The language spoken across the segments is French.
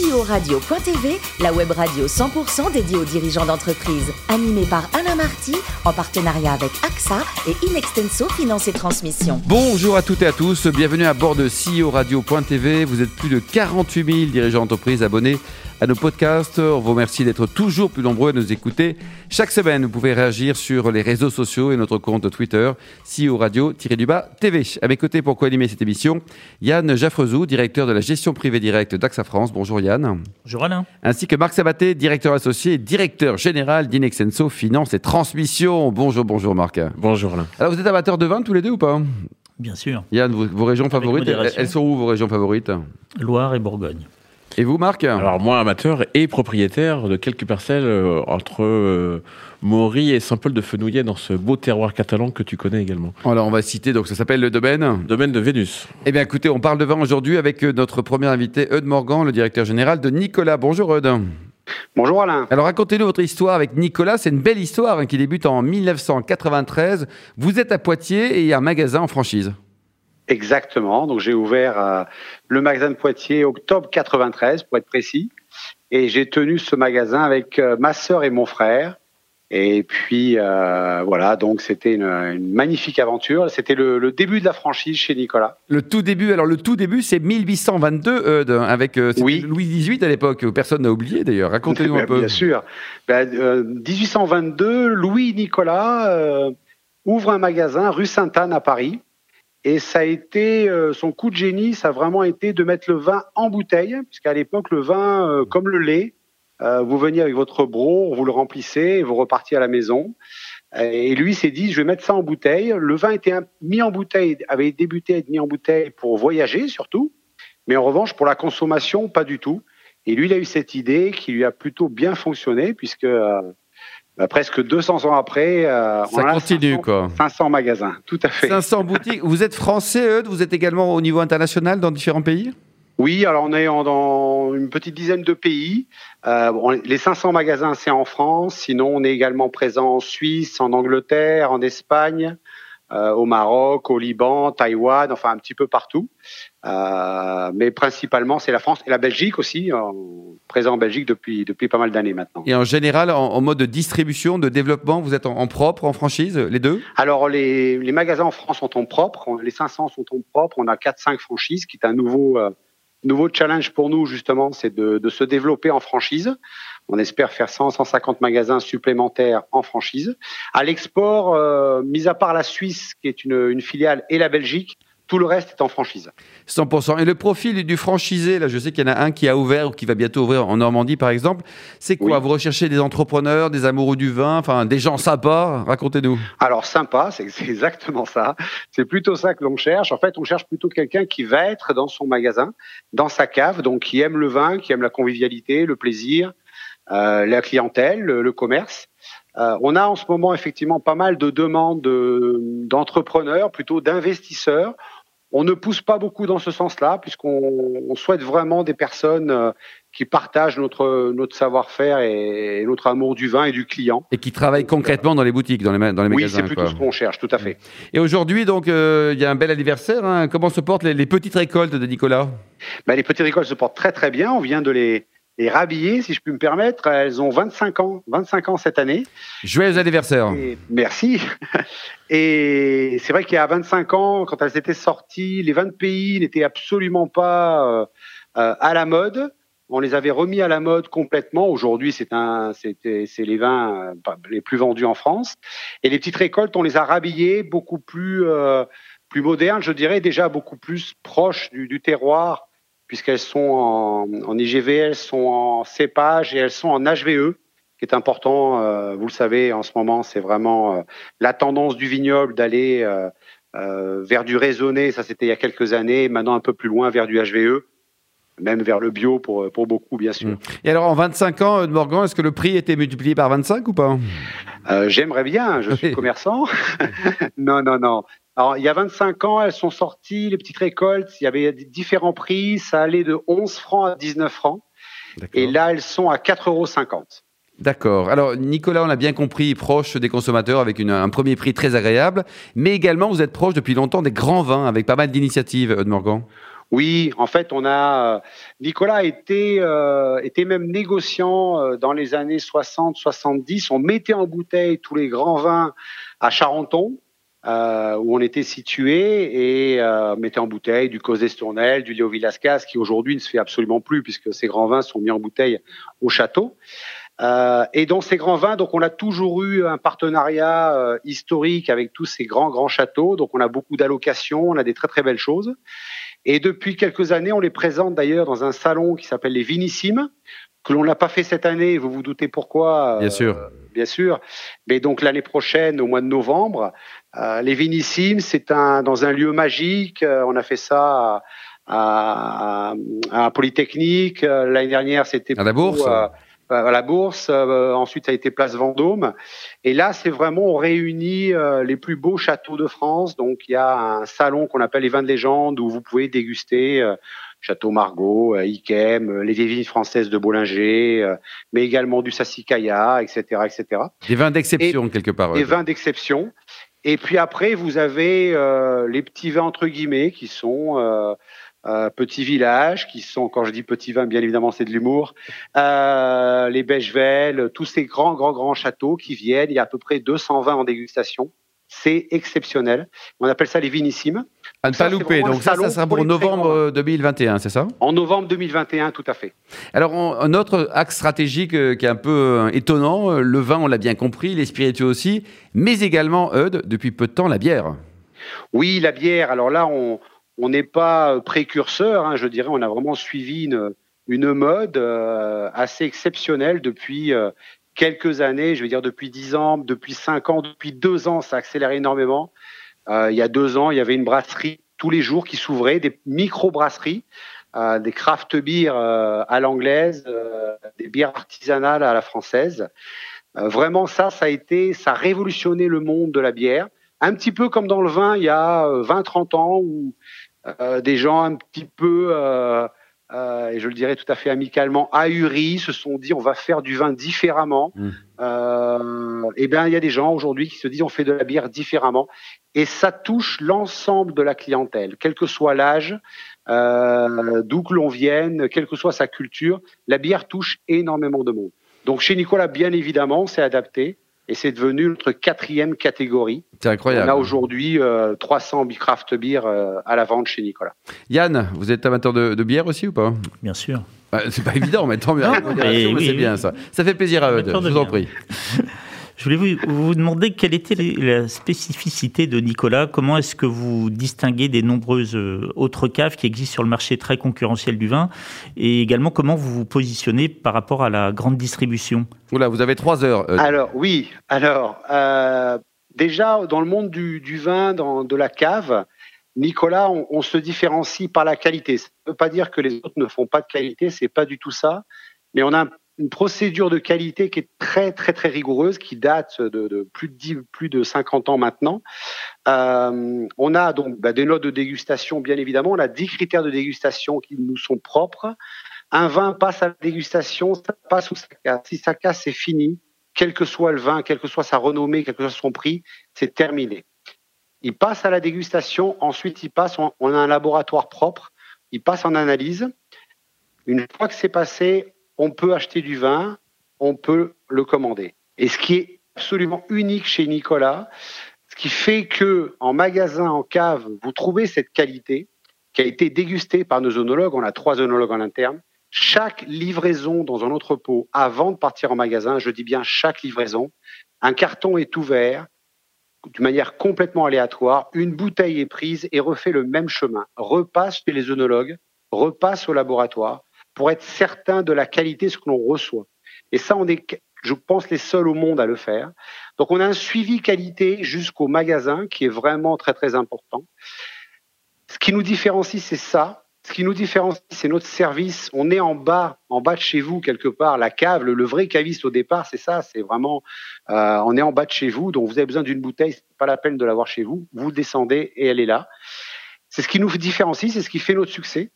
CEO Radio.tv, la web radio 100% dédiée aux dirigeants d'entreprise. Animée par Alain Marty, en partenariat avec AXA et Inextenso Finance et Transmission. Bonjour à toutes et à tous, bienvenue à bord de CEO Radio.tv. Vous êtes plus de 48 000 dirigeants d'entreprise abonnés à nos podcasts. On vous remercie d'être toujours plus nombreux à nous écouter. Chaque semaine, vous pouvez réagir sur les réseaux sociaux et notre compte Twitter, CEO Radio-du-bas TV. À mes côtés, pour co-animer cette émission, Yann Jaffrezou, directeur de la gestion privée directe d'AXA France. Bonjour Yann. Bonjour Alain. Ainsi que Marc Sabaté, directeur associé et directeur général d'Inexenso Finance et Transmission. Bonjour, bonjour Marc. Bonjour Alain. Alors vous êtes amateur de vin tous les deux ou pas? Bien sûr. Yann, vos, vos régions favorites, modération. elles sont où vos régions favorites? Loire et Bourgogne. Et vous Marc Alors moi, amateur et propriétaire de quelques parcelles euh, entre euh, Maury et Saint-Paul de Fenouillet dans ce beau terroir catalan que tu connais également. Alors on va citer, donc ça s'appelle le domaine. Domaine de Vénus. Eh bien écoutez, on parle de vin aujourd'hui avec euh, notre premier invité, Eudes Morgan, le directeur général de Nicolas. Bonjour Eudes. Bonjour Alain. Alors racontez-nous votre histoire avec Nicolas, c'est une belle histoire hein, qui débute en 1993. Vous êtes à Poitiers et il y a un magasin en franchise. Exactement. Donc j'ai ouvert euh, le magasin de Poitiers octobre 93 pour être précis, et j'ai tenu ce magasin avec euh, ma sœur et mon frère. Et puis euh, voilà, donc c'était une, une magnifique aventure. C'était le, le début de la franchise chez Nicolas. Le tout début, alors le tout début c'est 1822 Eudes, avec Oui. Louis XVIII à l'époque, que personne n'a oublié d'ailleurs. Racontez-nous un peu. Bien sûr. Ben, euh, 1822, Louis Nicolas ouvre un magasin rue Sainte-Anne à Paris. Et ça a été euh, son coup de génie, ça a vraiment été de mettre le vin en bouteille, puisqu'à l'époque le vin, euh, comme le lait, euh, vous veniez avec votre bro, vous le remplissez, et vous repartiez à la maison. Et lui s'est dit, je vais mettre ça en bouteille. Le vin était mis en bouteille, avait débuté à être mis en bouteille pour voyager surtout, mais en revanche pour la consommation, pas du tout. Et lui, il a eu cette idée qui lui a plutôt bien fonctionné, puisque euh, bah, presque 200 ans après, euh, on Ça a continue 500, quoi. 500 magasins, tout à fait. 500 boutiques. Vous êtes français Eudes, vous êtes également au niveau international dans différents pays? Oui, alors on est en- dans une petite dizaine de pays. Euh, les 500 magasins, c'est en France. Sinon, on est également présent en Suisse, en Angleterre, en Espagne, euh, au Maroc, au Liban, Taïwan, enfin un petit peu partout. Euh, mais principalement, c'est la France et la Belgique aussi, euh, présent en Belgique depuis, depuis pas mal d'années maintenant. Et en général, en, en mode de distribution, de développement, vous êtes en, en propre, en franchise, les deux? Alors, les, les magasins en France sont en propre. On- Les 500 sont en propre. On a 4-5 franchises, qui est un nouveau, euh, nouveau challenge pour nous, justement, c'est de, se développer en franchise. On espère faire 100, 150 magasins supplémentaires en franchise. À l'export, euh, mis à part la Suisse, qui est une filiale, et la Belgique, tout le reste est en franchise. 100%. Et le profil du franchisé, là, je sais qu'il y en a un qui a ouvert ou qui va bientôt ouvrir en Normandie, par exemple. C'est quoi? Oui. Vous recherchez des entrepreneurs, des amoureux du vin, enfin des gens sympas? Racontez-nous. Alors sympa, c'est exactement ça. C'est plutôt ça que l'on cherche. En fait, on cherche plutôt quelqu'un qui va être dans son magasin, dans sa cave, donc qui aime le vin, qui aime la convivialité, le plaisir, euh, la clientèle, le, le commerce. Euh, on a en ce moment effectivement pas mal de demandes de- d'entrepreneurs, plutôt d'investisseurs. On ne pousse pas beaucoup dans ce sens-là, puisqu'on on souhaite vraiment des personnes euh, qui partagent notre, notre savoir-faire et, notre amour du vin et du client. Et qui travaillent concrètement dans les boutiques, dans les, ma- dans les Oui, magasins. c'est plutôt quoi. ce qu'on cherche, tout à fait. Et aujourd'hui, donc, euh, il y a un bel anniversaire. hein. Comment se portent les, les petites récoltes de Nicolas? Ben, les petites récoltes se portent très très bien. On vient de les, les rhabiller, si je puis me permettre. Elles ont 25 ans, 25 ans cette année. Joyeux anniversaire. Et merci. Et c'est vrai qu'il y a 25 ans, quand elles étaient sorties, les vins de pays n'étaient absolument pas euh, euh, à la mode. On les avait remis à la mode complètement. Aujourd'hui, c'est un, c'était, c'est les vins euh, les plus vendus en France. Et les petites récoltes, on les a rhabillées beaucoup plus, euh, plus modernes, je dirais, déjà beaucoup plus proches du, du terroir, puisqu'elles sont en, en IGV, elles sont en cépage et elles sont en HVE qui est important. euh, vous le savez, en ce moment, c'est vraiment euh, la tendance du vignoble d'aller euh, vers du raisonné. Ça, c'était il y a quelques années. Maintenant, un peu plus loin, vers du HVE, même vers le bio pour, pour beaucoup, bien sûr. Mm. Et alors, en 25 ans, Eudes Morgan, est-ce que le prix était multiplié par 25 ou pas? Euh, J'aimerais bien, je suis commerçant. non, non, non. Alors, il y a 25 ans, elles sont sorties, les petites récoltes. Il y avait différents prix. Ça allait de 11 francs à 19 francs. Et là, elles sont à 4,50 euros. D'accord. Alors, Nicolas, on l'a bien compris, proche des consommateurs avec une- un premier prix très agréable, mais également, vous êtes proche depuis longtemps des grands vins avec pas mal d'initiatives, Eudes Morgan. Oui, en fait, on a Nicolas était était même négociant dans les années 60-70. On mettait en bouteille tous les grands vins à Charenton. Euh, où on était situé et euh, mettait en bouteille du Cosé Tournel, du Léo Villascas, qui aujourd'hui ne se fait absolument plus puisque ces grands vins sont mis en bouteille au château. Euh, et dans ces grands vins, donc on a toujours eu un partenariat euh, historique avec tous ces grands grands châteaux. Donc on a beaucoup d'allocations, on a des très très belles choses. Et depuis quelques années, on les présente d'ailleurs dans un salon qui s'appelle les Vinissimes, que l'on n'a pas fait cette année. Vous vous doutez pourquoi Bien sûr. Euh, bien sûr. Mais donc l'année prochaine, au mois de novembre, euh, les Vinissimes, c'est un dans un lieu magique. Euh, on a fait ça à, à, à Polytechnique. L'année dernière, c'était à la bourse. à la bourse. ensuite, ça a été Place Vendôme. Et là, c'est vraiment on réunit les plus beaux châteaux de France. Donc, il y a un salon qu'on appelle les vins de légende où vous pouvez déguster Château Margaux, Ikem, les vieilles vignes françaises de Bollinger, mais également du Sassicaia, etc., etc. Des vins d'exception quelque part. Des vins d'exception. Et puis après, vous avez euh, les petits vins entre guillemets qui sont euh, euh, petits villages, qui sont, quand je dis petits vins, bien évidemment, c'est de l'humour, euh, les Bechevel, tous ces grands, grands, grands châteaux qui viennent. Il y a à peu près 200 vins en dégustation. C'est exceptionnel. On appelle ça les vinissimes. À ne pas louper. Donc ça, ça sera pour, novembre 2021, c'est ça? En novembre 2021, tout à fait. Alors, un autre axe stratégique euh, qui est un peu euh, étonnant, euh, le vin, on l'a bien compris, les spiritueux aussi, mais également, Eudes, depuis peu de temps, la bière. Oui, la bière. Alors là, on n'est pas précurseur, hein, je dirais, on a vraiment suivi une, une mode assez exceptionnelle depuis quelques années, je veux dire depuis 10 ans, depuis 5 ans, depuis 2 ans, ça a accéléré énormément. Euh, il y a deux ans, il y avait une brasserie tous les jours qui s'ouvrait, des micro-brasseries, euh, des craft beers euh, à l'anglaise, des bières artisanales à la française. Vraiment, ça, ça a été, ça a révolutionné le monde de la bière. Un petit peu comme dans le vin, il y a 20-30 ans, où des gens un petit peu et je le dirais tout à fait amicalement, ahuris, se sont dit on va faire du vin différemment. Mmh. Euh, et bien, il y a des gens aujourd'hui qui se disent on fait de la bière différemment. Et ça touche l'ensemble de la clientèle, quel que soit l'âge, euh, d'où que l'on vienne, quelle que soit sa culture. La bière touche énormément de monde. Donc chez Nicolas, bien évidemment, c'est adapté et c'est devenu notre quatrième catégorie. C'est incroyable. On a aujourd'hui euh, 300 craft beer euh, à la vente chez Nicolas. Yann, vous êtes amateur de, de bière aussi ou pas? Bien sûr. Bah, c'est pas évident, mais tant mieux. oui, c'est oui. bien ça. Ça fait plaisir à eux. Je vous en prie. Je voulais vous, vous demander quelle était la spécificité de Nicolas. Comment est-ce que vous distinguez des nombreuses euh, autres caves qui existent sur le marché très concurrentiel du vin Et également, comment vous vous positionnez par rapport à la grande distribution? Oula, vous avez trois heures. euh, Alors oui, alors euh, déjà dans le monde du, du vin, dans, de la cave, Nicolas, on, on se différencie par la qualité. Ça ne veut pas dire que les autres ne font pas de qualité, c'est pas du tout ça. Mais on a un- une procédure de qualité qui est très très très rigoureuse, qui date de, de plus de 10, plus de 50 ans maintenant. Euh, on a donc bah, des notes de dégustation, bien évidemment. On a 10 critères de dégustation qui nous sont propres. Un vin passe à la dégustation, ça passe ou ça casse. Si ça casse, c'est fini. Quel que soit le vin, quelle que soit sa renommée, quel que soit son prix, c'est terminé. Il passe à la dégustation, ensuite il passe, on, on a un laboratoire propre, il passe en analyse. Une fois que c'est passé, on peut acheter du vin, on peut le commander. Et ce qui est absolument unique chez Nicolas, ce qui fait que en magasin, en cave, vous trouvez cette qualité qui a été dégustée par nos œnologues. On a trois œnologues en interne. Chaque livraison dans un entrepôt avant de partir en magasin, je dis bien chaque livraison, un carton est ouvert de manière complètement aléatoire, une bouteille est prise et refait le même chemin, repasse chez les œnologues, repasse au laboratoire pour être certain de la qualité de ce que l'on reçoit. Et ça, on est, je pense, les seuls au monde à le faire. Donc, on a un suivi qualité jusqu'au magasin qui est vraiment très, très important. Ce qui nous différencie, c'est ça. Ce qui nous différencie, c'est notre service. On est en bas, en bas de chez vous quelque part. La cave, le, vrai caviste au départ, c'est ça. C'est vraiment, euh, on est en bas de chez vous, donc vous avez besoin d'une bouteille. C'est pas la peine de l'avoir chez vous. Vous descendez et elle est là. C'est ce qui nous différencie, c'est ce qui fait notre succès,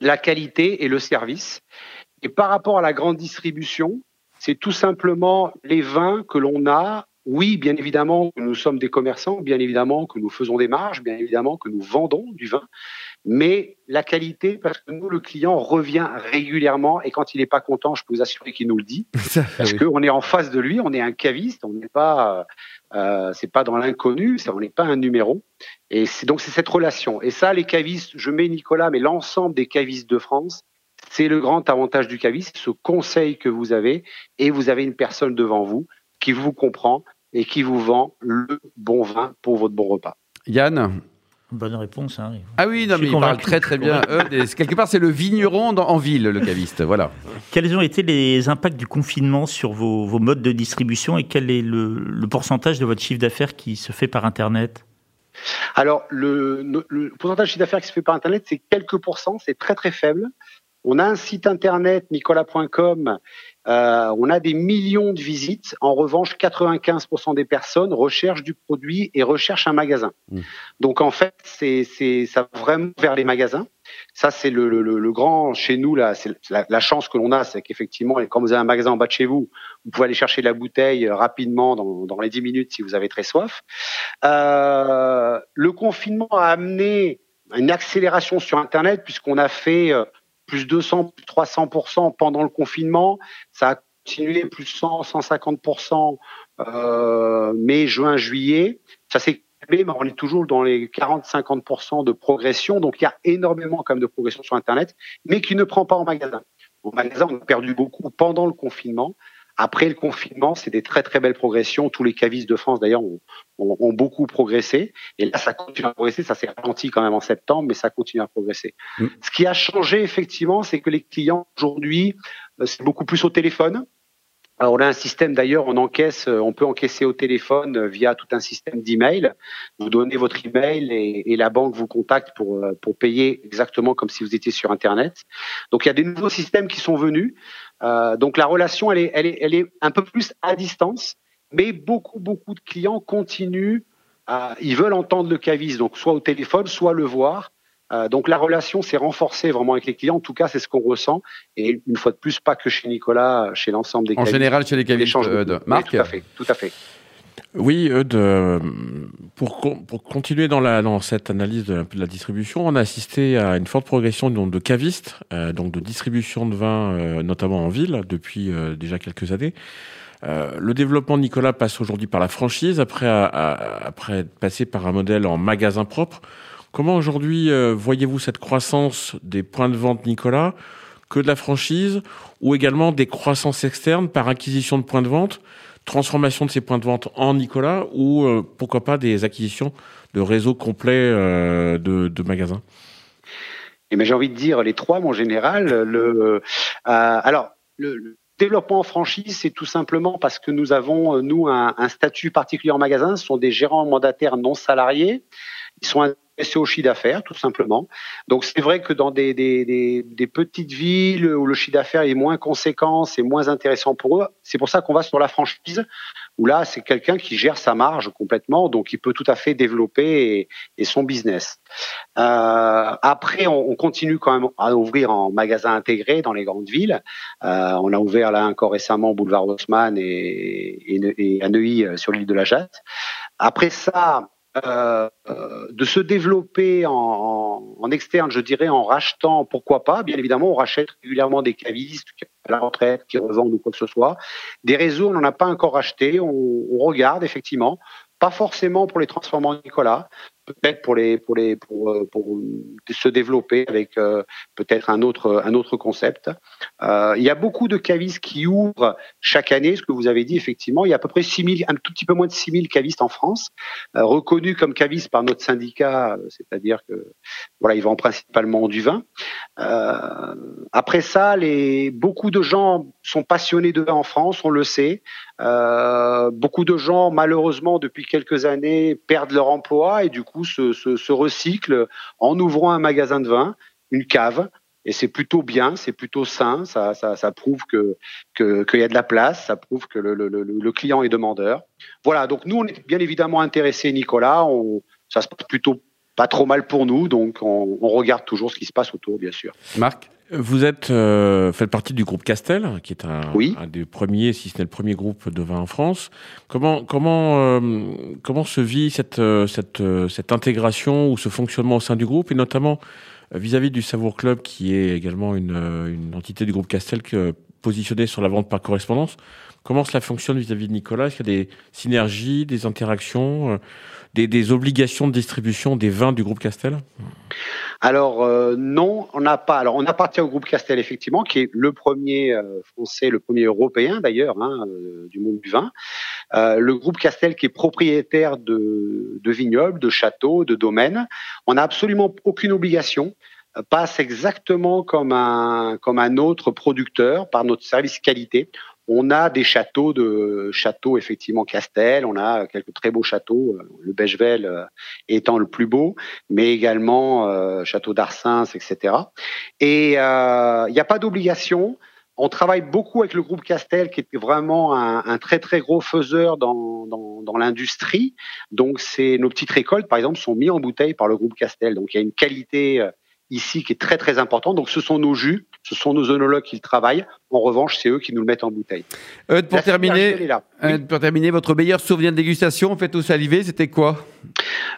la qualité et le service. Et par rapport à la grande distribution, c'est tout simplement les vins que l'on a oui, bien évidemment nous sommes des commerçants, bien évidemment que nous faisons des marges, bien évidemment que nous vendons du vin, mais la qualité, parce que nous, le client revient régulièrement et quand il n'est pas content, je peux vous assurer qu'il nous le dit, parce qu'on est en face de lui, on est un caviste, on n'est pas, euh, c'est pas dans l'inconnu, on n'est pas un numéro, et donc c'est cette relation. Et ça, les cavistes, je mets Nicolas, mais l'ensemble des cavistes de France, c'est le grand avantage du caviste, ce conseil que vous avez, et vous avez une personne devant vous qui vous comprend et qui vous vend le bon vin pour votre bon repas. Yann Bonne réponse. Hein. Ah oui, non, mais il parle très très bien. quelque part, c'est le vigneron en ville, le caviste. Voilà. Quels ont été les impacts du confinement sur vos, modes de distribution et quel est le, pourcentage de votre chiffre d'affaires qui se fait par Internet? Alors, le, le pourcentage de chiffre d'affaires qui se fait par Internet, c'est quelques pourcents, c'est très très faible. On a un site internet, nicolas.com, euh, on a des millions de visites. En revanche, 95% des personnes recherchent du produit et recherchent un magasin. Mmh. Donc en fait, c'est ça va vraiment vers les magasins. Ça, c'est le, grand chez nous là. C'est la, chance que l'on a, c'est qu'effectivement, quand vous avez un magasin en bas de chez vous, vous pouvez aller chercher la bouteille rapidement dans, les 10 minutes si vous avez très soif. Euh, le confinement a amené une accélération sur Internet puisqu'on a fait euh, plus 200, plus 300% pendant le confinement. Ça a continué plus 100, 150% euh, mai, juin, juillet. Ça s'est calmé, mais on est toujours dans les 40-50% de progression. Donc il y a énormément quand même de progression sur Internet, mais qui ne prend pas en magasin. Au magasin, on a perdu beaucoup pendant le confinement. Après le confinement, c'est des très très belles progressions. Tous les cavistes de France, d'ailleurs, ont, ont, beaucoup progressé. Et là, ça continue à progresser. Ça s'est ralenti quand même en septembre, mais ça continue à progresser. Mm. Ce qui a changé, effectivement, c'est que les clients, aujourd'hui, euh, c'est beaucoup plus au téléphone. Alors, on a un système d'ailleurs, on encaisse, euh, on peut encaisser au téléphone euh, via tout un système d'email. Vous donnez votre email et, et la banque vous contacte pour pour payer exactement comme si vous étiez sur Internet. Donc il y a des nouveaux systèmes qui sont venus. Euh, donc la relation, elle est, elle, est, elle est un peu plus à distance, mais beaucoup, beaucoup de clients continuent, à, ils veulent entendre le cavis, donc soit au téléphone, soit le voir. Euh, donc la relation s'est renforcée vraiment avec les clients. En tout cas, c'est ce qu'on ressent. Et une fois de plus, pas que chez Nicolas, chez l'ensemble des En général, chez les cavistes, euh, Marc Tout à fait. Tout à fait. Oui, Eudes, pour, continuer dans, cette analyse de, la distribution, on a assisté à une forte progression donc, de cavistes, euh, donc de distribution de vin, euh, notamment en ville, depuis euh, déjà quelques années. le développement de Nicolas passe aujourd'hui par la franchise, après, après passer par un modèle en magasin propre. Comment aujourd'hui voyez-vous cette croissance des points de vente Nicolas que de la franchise ou également des croissances externes par acquisition de points de vente transformation de ces points de vente en Nicolas ou euh, pourquoi pas des acquisitions de réseaux complets euh, de, magasins? Eh ben, J'ai envie de dire les trois, mon général. Le, euh, alors, le, développement en franchise, c'est tout simplement parce que nous avons, nous, un, un, statut particulier en magasin. Ce sont des gérants mandataires non salariés. Ils sont c'est au chiffre d'affaires, tout simplement. Donc c'est vrai que dans des, des, des, petites villes où le chiffre d'affaires est moins conséquent, c'est moins intéressant pour eux. C'est pour ça qu'on va sur la franchise, où là c'est quelqu'un qui gère sa marge complètement, donc il peut tout à fait développer et, son business. Euh, après, on, on, continue quand même à ouvrir en magasin intégré dans les grandes villes. Euh, on a ouvert là encore récemment au boulevard Haussmann et, et, et à Neuilly euh, sur l'île de la Jatte. Après ça, euh, de se développer en, externe, je dirais, en rachetant, pourquoi pas. Bien évidemment, on rachète régulièrement des cavistes à la retraite qui revendent ou quoi que ce soit. Des réseaux, on n'en a pas encore racheté. On, on, regarde effectivement, pas forcément pour les transformer en Nicolas, peut-être pour les pour les pour, euh, pour se développer avec euh, peut-être un autre un autre concept. Euh, il y a beaucoup de cavistes qui ouvrent chaque année, ce que vous avez dit effectivement, il y a à peu près 6000 un tout petit peu moins de 6000 cavistes en France reconnus comme cavistes par notre syndicat, c'est-à-dire que voilà, ils vendent principalement du vin. après ça, les beaucoup de gens sont passionnés de vin en France, on le sait. beaucoup de gens malheureusement depuis quelques années perdent leur emploi et du coup se, recycle en ouvrant un magasin de vin, une cave, et c'est plutôt bien, c'est plutôt sain, ça, ça, ça prouve qu'il y a de la place, ça prouve que le, client est demandeur. Voilà, donc nous on est bien évidemment intéressés, Nicolas, ça se passe plutôt pas trop mal pour nous, donc on, on regarde toujours ce qui se passe autour, bien sûr. Marc? Vous êtes euh, faites partie du groupe Castel, qui est un, Oui. un des premiers, si ce n'est le premier groupe de vin en France. Comment comment euh, comment se vit cette euh, cette euh, cette intégration ou ce fonctionnement au sein du groupe et notamment euh, vis-à-vis du Savour Club, qui est également une une entité du groupe Castel que, positionnée sur la vente par correspondance. Comment cela fonctionne vis-à-vis de Nicolas? Est-ce qu'il y a des synergies, des interactions, euh, des, obligations de distribution des vins du groupe Castel? Alors euh, non, on n'a pas. Alors on appartient au groupe Castel effectivement, qui est le premier euh, français, le premier européen d'ailleurs hein, du monde du vin. Le groupe Castel qui est propriétaire de, vignobles, de châteaux, de domaines. On n'a absolument aucune obligation. Passe exactement comme un comme un autre producteur par notre service qualité. On a des châteaux de châteaux effectivement Castel. On a quelques très beaux châteaux. euh, Le Bechevel euh, étant le plus beau mais également euh, Château d'Arsens, etc. Et euh, il n'y a pas d'obligation. On travaille beaucoup avec le groupe Castel, qui est vraiment un, un très très gros faiseur dans, dans, dans l'industrie. Donc, c'est nos petites récoltes, par exemple, sont mises en bouteille par le groupe Castel. Donc, il y a une qualité euh, ici qui est très très importante. Donc, ce sont nos jus, ce sont nos œnologues qui le travaillent. En revanche, c'est eux qui nous le mettent en bouteille. Eudes, pour terminer. Oui. Pour terminer, votre meilleur souvenir de dégustation, fait au salivé, c'était quoi?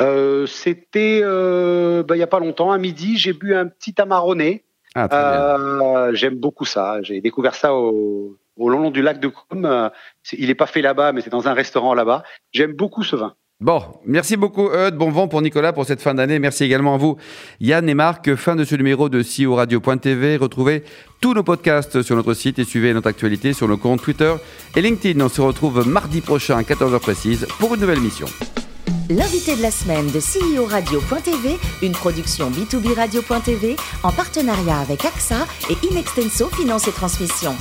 Euh, C'était euh, bah, il y a pas longtemps, à midi, j'ai bu un petit amarronné. Ah. Euh, J'aime beaucoup ça. J'ai découvert ça au, au long du lac de Côme. Euh, Il n'est pas fait là-bas, mais c'est dans un restaurant là-bas. J'aime beaucoup ce vin. Bon, merci beaucoup Eudes, bon vent pour Nicolas pour cette fin d'année. Merci également à vous Yann et Marc. Fin de ce numéro de CEO Radio.tv. Retrouvez tous nos podcasts sur notre site et suivez notre actualité sur nos comptes Twitter et LinkedIn. On se retrouve mardi prochain à 14h précise pour une nouvelle mission. L'invité de la semaine de CEO Radio.tv, une production B2B Radio.tv en partenariat avec AXA et Inextenso Finance et Transmission.